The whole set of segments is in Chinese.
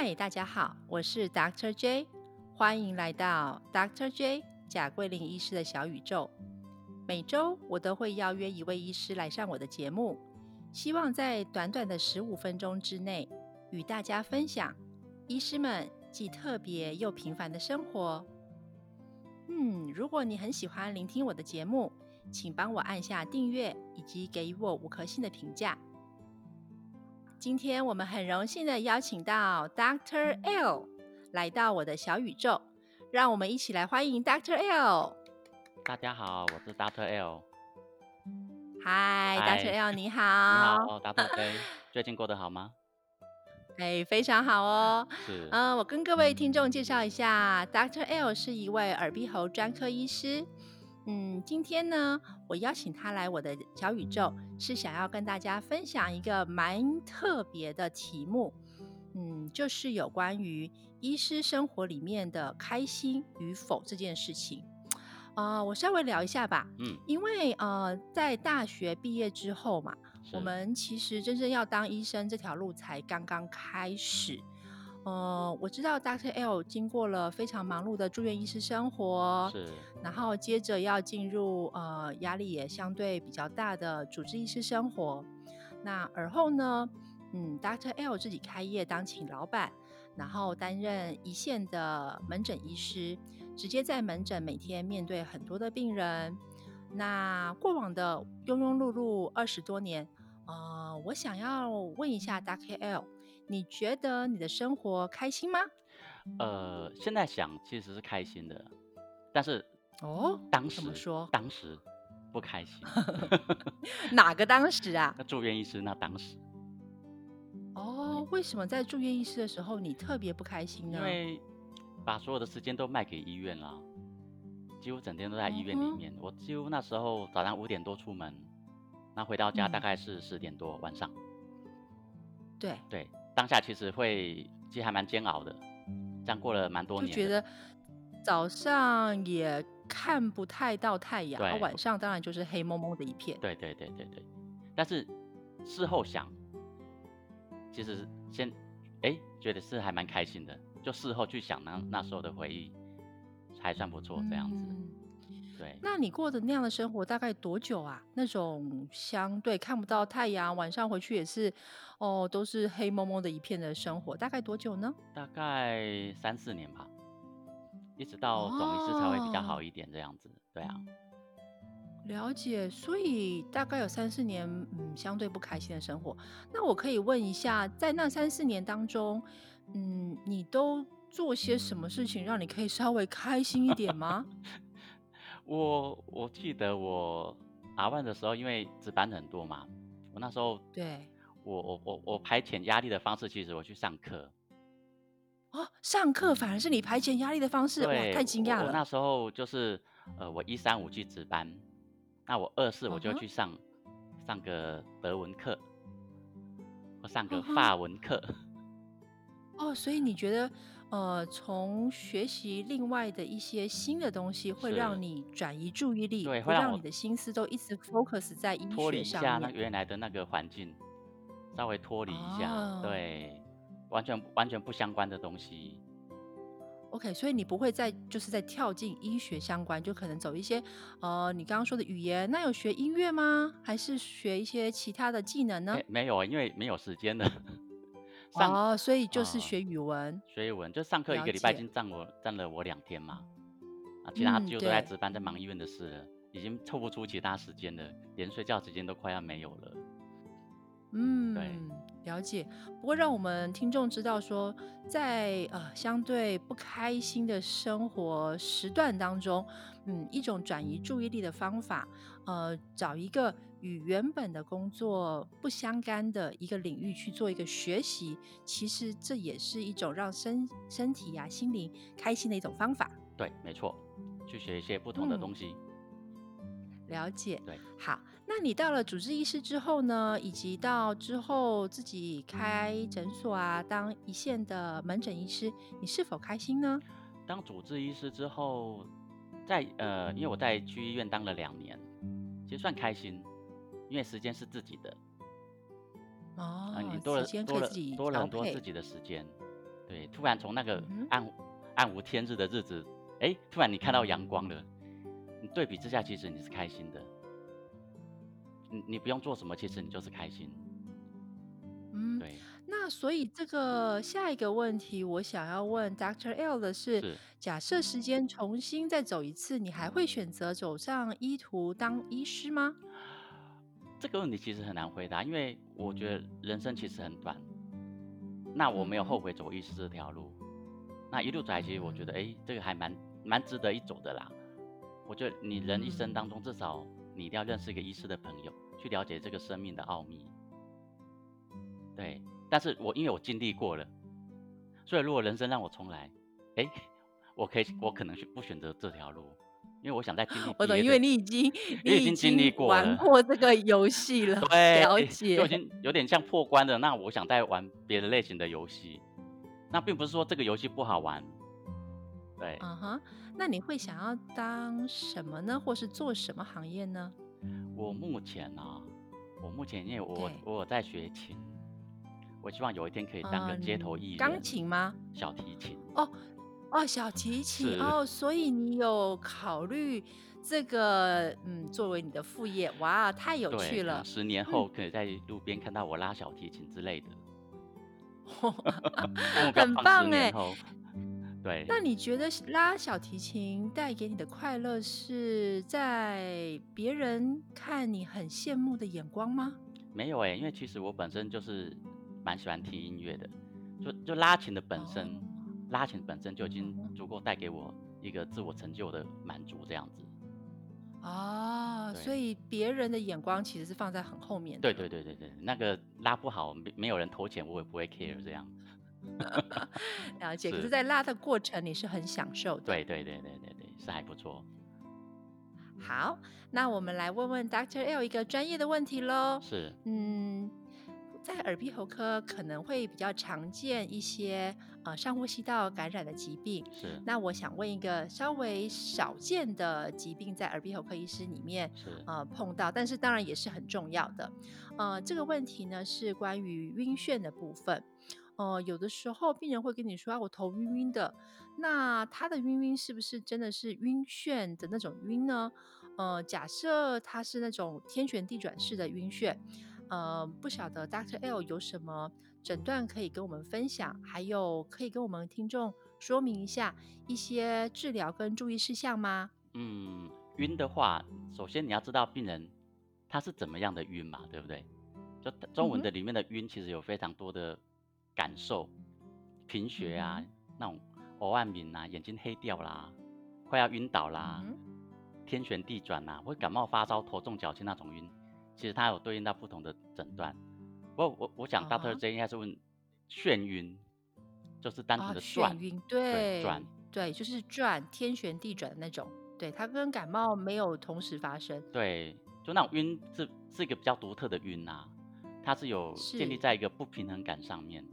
嗨，大家好，我是 Doctor J，欢迎来到 Doctor J 贾桂林医师的小宇宙。每周我都会邀约一位医师来上我的节目，希望在短短的十五分钟之内，与大家分享医师们既特别又平凡的生活。嗯，如果你很喜欢聆听我的节目，请帮我按下订阅，以及给予我五颗星的评价。今天我们很荣幸的邀请到 Doctor L 来到我的小宇宙，让我们一起来欢迎 Doctor L。大家好，我是 Doctor L。嗨，Doctor L，你好。你好 J，最近过得好吗？哎，非常好哦。是。嗯，我跟各位听众介绍一下，Doctor L 是一位耳鼻喉专科医师。嗯，今天呢，我邀请他来我的小宇宙，是想要跟大家分享一个蛮特别的题目。嗯，就是有关于医师生活里面的开心与否这件事情。啊，我稍微聊一下吧。嗯，因为呃，在大学毕业之后嘛，我们其实真正要当医生这条路才刚刚开始。呃，我知道 Doctor L 经过了非常忙碌的住院医师生活，是，然后接着要进入呃压力也相对比较大的主治医师生活。那而后呢，嗯，Doctor L 自己开业当请老板，然后担任一线的门诊医师，直接在门诊每天面对很多的病人。那过往的庸庸碌碌二十多年，呃，我想要问一下 Doctor L。你觉得你的生活开心吗？呃，现在想其实是开心的，但是哦，当时怎么说？当时不开心。哪个当时啊？那住院医师那当时。哦，为什么在住院医师的时候你特别不开心呢？因为把所有的时间都卖给医院了，几乎整天都在医院里面。我几乎那时候早上五点多出门，那回到家大概是十点多晚上。对对。当下其实会，其实还蛮煎熬的，这样过了蛮多年。就觉得早上也看不太到太阳，晚上当然就是黑蒙蒙的一片。对对对对对。但是事后想，其实先哎觉得是还蛮开心的，就事后去想那那时候的回忆，还算不错这样子。对，那你过的那样的生活大概多久啊？那种相对看不到太阳，晚上回去也是，哦，都是黑蒙蒙的一片的生活，大概多久呢？大概三四年吧，一直到总医师才会比较好一点这样子。对啊，了解。所以大概有三四年，嗯，相对不开心的生活。那我可以问一下，在那三四年当中，嗯，你都做些什么事情，让你可以稍微开心一点吗？我我记得我阿万的时候，因为值班很多嘛，我那时候对我我我我排遣压力的方式，其实我去上课。哦，上课反而是你排遣压力的方式，哇，太惊讶了。我那时候就是呃，我一三五去值班，那我二四我就去上上个德文课，或上个法文课。哦，所以你觉得？呃，从学习另外的一些新的东西，会让你转移注意力，对，会让你的心思都一直 focus 在医学上脱离一下那原来的那个环境，稍微脱离一下，对，完全完全不相关的东西。OK，所以你不会再就是在跳进医学相关，就可能走一些呃，你刚刚说的语言，那有学音乐吗？还是学一些其他的技能呢？没有，因为没有时间的。哦，所以就是学语文，学语文就上课一个礼拜已经占我占了我两天嘛，啊，其他就都在值班，在忙医院的事了，已经凑不出其他时间了，连睡觉时间都快要没有了。嗯，对，了解。不过让我们听众知道说，在呃相对不开心的生活时段当中，嗯，一种转移注意力的方法，呃，找一个。与原本的工作不相干的一个领域去做一个学习，其实这也是一种让身身体呀、心灵开心的一种方法。对，没错，去学一些不同的东西。了解。对，好，那你到了主治医师之后呢，以及到之后自己开诊所啊，当一线的门诊医师，你是否开心呢？当主治医师之后，在呃，因为我在区医院当了两年，其实算开心。因为时间是自己的，哦，你多了多了多了很多自己的时间，对，突然从那个嗯暗暗无天日的日子，哎，突然你看到阳光了，你对比之下，其实你是开心的。你你不用做什么，其实你就是开心。嗯，对，那所以这个下一个问题，我想要问 Dr. L 的是，是。假设时间重新再走一次，你还会选择走上医途当医师吗？这个问题其实很难回答，因为我觉得人生其实很短。那我没有后悔走医师这条路，那一路走来，其实我觉得，哎，这个还蛮蛮值得一走的啦。我觉得你人一生嗯当中，至少你一定要认识一个医师的朋友，去了解这个生命的奥秘。对，但是我因为我经历过了，所以如果人生让我重来，哎，我可以，我可能去不选择这条路，因为我想再经历我懂，因为你已经你已经经历过玩过这个游戏了，对，了就已解。经有点像破关的。那我想再玩别的类型的游戏，那并不是说这个游戏不好玩，对，嗯哼，那你会想要当什么呢？或是做什么行业呢？我目前啊，我目前因为我我有在学琴，我希望有一天可以当个街头艺人，嗯钢琴吗？小提琴，哦，小提琴哦，所以你有考虑这个，嗯，作为你的副业，哇，太有，趣了。十年后可以在路边看到我拉小提琴之类的，很棒哎对，那你觉得拉小提琴带给你的快乐是在别人看你很羡慕的眼光吗？没有哎、因为其实我本身就是蛮喜欢听音乐的，就就拉琴的本身，哦拉琴本身就已经嗯足够带给我一个自我成就的满足，这样子。哦，所以别人的眼光其实是放在很后面的。对对对对对，那个拉不好，没没有人投钱，我也不会 care 这样。了解。可是是，在拉的过程你是很享受的。对对对对对对，是还不错。好，那我们来问问 Dr. L 一个专业的问题喽。是嗯，在耳鼻喉科可能会比较常见一些呃上呼吸道感染的疾病。是那我想问一个稍微少见的疾病，在耳鼻喉科医师里面是呃碰到，但是当然也是很重要的。呃，这个问题呢是关于晕眩的部分。呃，有的时候病人会跟你说啊，我头晕晕的。那他的晕晕是不是真的是晕眩的那种晕呢？呃，假设他是那种天旋地转式的晕眩，呃，不晓得 Doctor L 有什么诊断可以跟我们分享，还有可以跟我们听众说明一下一些治疗跟注意事项吗？嗯，晕的话，首先你要知道病人他是怎么样的晕嘛，对不对？就中文的里面的晕，其实有非常多的感受，贫血啊，嗯那种偶暗敏啊，眼睛黑掉啦，快要晕倒啦，嗯天旋地转呐、会感冒发烧、头重脚轻那种晕，其实它有对应到不同的诊断。不过我我想啊 Doctor 哈 J 应该是问眩晕，就是单纯啊，的转，眩晕，对对转对，就是转天旋地转的那种，对，它跟感冒没有同时发生。对，就那种晕是是一个比较独特的晕呐、它是有建立在一个不平衡感上面，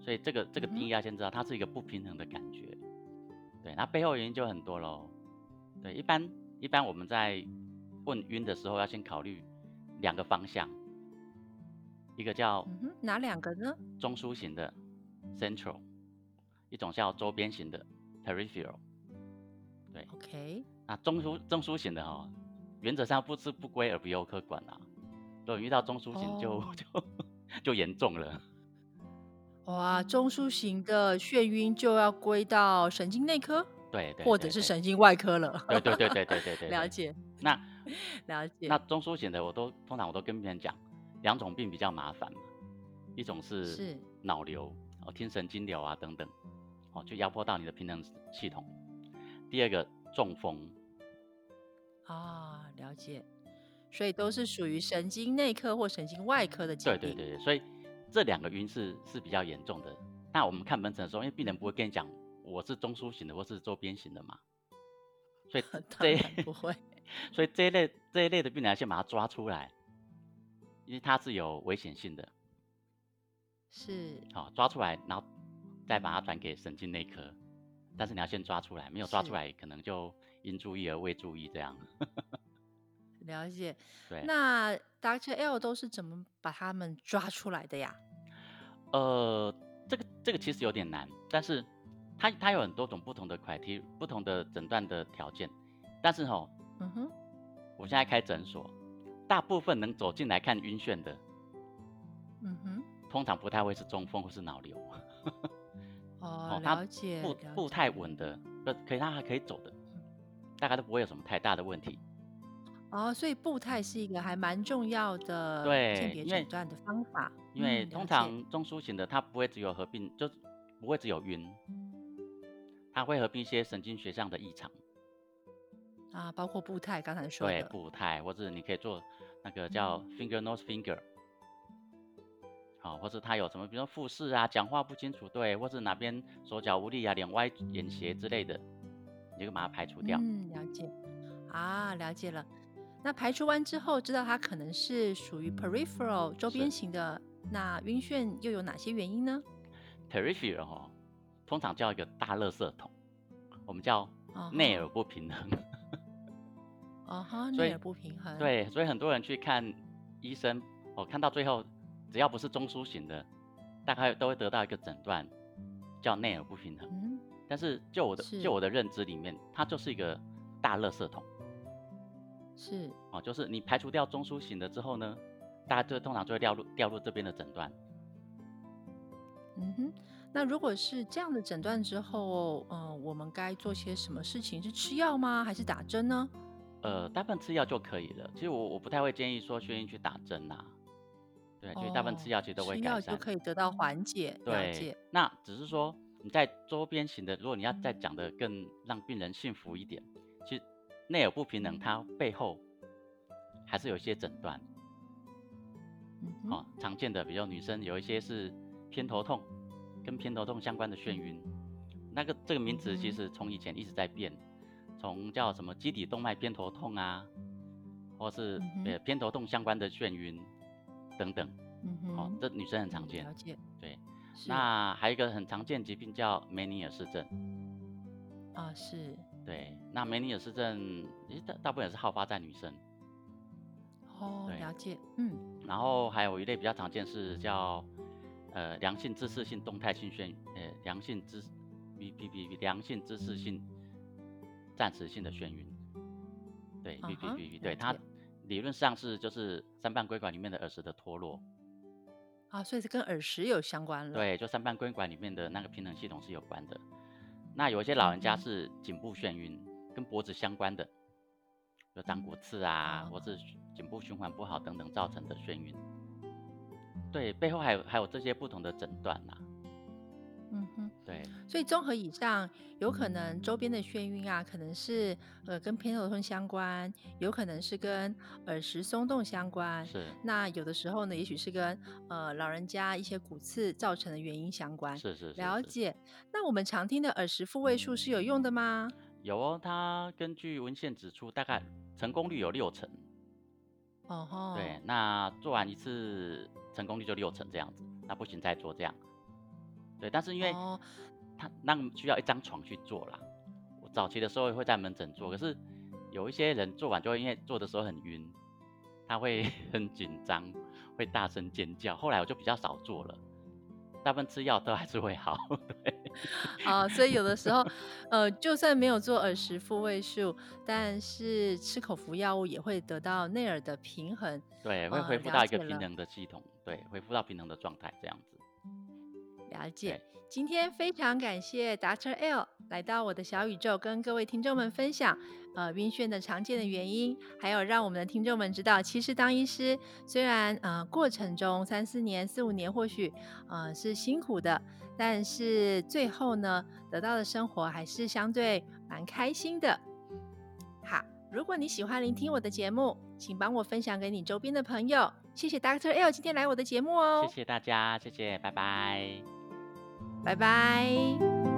所以这个这个嗯哼定义要先知道，它是一个不平衡的感觉。对，那背后原因就很多喽。对，一般一般我们在问晕的时候，要先考虑两个方向，一个叫嗯，哪两个呢？中枢型的 central，一种叫周边型的 peripheral。对，OK，那中枢中枢型的哦，原则上不是不归耳鼻喉科管啊、如果遇到中枢型就、哦就就严重了。哇，中枢型的眩晕就要归到神经内科，对对，或者对对是神经外科了。对对对对对对对，对。了解那 了解。那中枢型的，我都通常我都跟病人讲，两种病比较麻烦嘛，一种是是脑瘤哦，听神经瘤啊等等，哦，就压迫到你的平衡系统。第二个中风，啊，了解。所以都是属于神经内科或神经外科的疾病。对对对对，所以这两个晕是是比较严重的。那我们看门诊的时候，因为病人不会跟你讲我是中枢型的或是周边型的嘛，所以 当这不会。所以这一类这一类的病人要先把它抓出来，因为它是有危险性的。是好、抓出来，然后再把它转给神经内科。但是你要先抓出来，没有抓出来，可能就因注意而未注意这样。了解。对，那 Doctor L 都是怎么把他们抓出来的呀？呃，这个这个其实有点难，但是它它有很多种不同的 criteria，不同的诊断的条件，但是哈，嗯哼，我现在开诊所，大部分能走进来看晕眩的，嗯哼，通常不太会是中风或是脑瘤，哦，它了解，步步太稳的，不，可以他还可以走的，大概都不会有什么太大的问题。哦，所以步态是一个还蛮重要的对鉴别诊断的方法，因为通常中枢型的它不会只有合并，就不会只有晕，它会合并一些神经学上的异常，啊，包括步态刚才说对的，步态，或者你可以做那个叫 finger nose finger，好，或者他有什么，比如说复视啊，讲话不清楚，对，或者哪边手脚无力啊，脸歪眼斜之类的，你就把它排除掉。嗯，了解，啊，了解了。那排除完之后，知道它可能是属于 peripheral 周边是型的，那晕眩又有哪些原因呢？peripheral 哦，通常叫一个大垃圾桶，我们叫哦内耳不平衡。哦哈，所以内耳不平衡，，对，所以很多人去看医生，哦，看到最后，只要不是中枢型的，大概都会得到一个诊断，叫内耳不平衡。嗯，但是就我的就我的认知里面，它就是一个大垃圾桶是，哦，就是你排除掉中枢型的之后呢，大家就通常就会掉入掉入这边的诊断。嗯哼。那如果是这样的诊断之后，嗯、我们该做些什么事情？是吃药吗？还是打针呢？呃，大部分吃药就可以了。其实我我不太会建议说眩晕去打针呐、对，就是大部分吃药其实都会改善。药就可以得到。缓解，了对解，，那只是说你在周边型的，如果你要再讲的更让病人幸福一点，其实内耳不平衡它背后还是有一些诊断嗯。哼，哦，常见的，比如女生有一些是偏头痛，跟偏头痛相关的眩晕，那个这个名词其实从以前一直在变，从叫什么基底动脉偏头痛啊，或是呃偏头痛相关的眩晕等等，嗯哼，哦，这女生很常见嗯了。解，对，那还有一个很常见疾病叫梅尼尔氏症。啊，是对，那梅尼尔氏症，其实大大部分也是好发在女生。哦，对了解，嗯，然后还有一类比较常见是叫呃良性姿势性动态性眩，呃良性姿 V P P 良性姿势性暂时性的眩晕。对啊 V P 哈 P 了对它理论上是就是三瓣规管里面的耳石的脱落。啊，所以是跟耳石有相关了，，对，就三瓣规管里面的那个平衡系统是有关的。那有一些老人家是颈部眩晕，跟脖子相关的，有长骨刺啊，或是颈部循环不好等等造成的眩晕。对，背后还有还有这些不同的诊断呐、嗯哼，对，所以综合以上，有可能周边的眩晕啊，可能是呃跟偏头痛相关，有可能是跟耳石松动相关，是那有的时候呢，也许是跟呃老人家一些骨刺造成的原因相关。是是是是了解。那我们常听的耳石复位术是有用的吗？有哦，它根据文献指出，大概成功率有六成。哦吼，对，那做完一次成功率就六成这样子，那不行再做这样。对，但是因为哦，他那需要一张床去做啦。我早期的时候会在门诊做，可是有一些人做完就会因为做的时候很晕，他会 很紧张，会大声尖叫。后来我就比较少做了，大部分吃药都还是会好。对，啊，所以有的时候，呃，就算没有做耳石复位术，但是吃口服药物也会得到内耳的平衡。对，会呃恢复到一个平衡的系统，对，恢复到平衡的状态这样子。了解。今天非常感谢 Dr. L 来到我的小宇宙，跟各位听众们分享呃晕眩的常见的原因，还有让我们的听众们知道，其实当医师虽然呃过程中三四年、四五年或许呃是辛苦的，但是最后呢得到的生活还是相对蛮开心的。好，如果你喜欢聆听我的节目，请帮我分享给你周边的朋友。谢谢 Dr. L 今天来我的节目哦，谢谢大家，谢谢，拜拜。拜拜。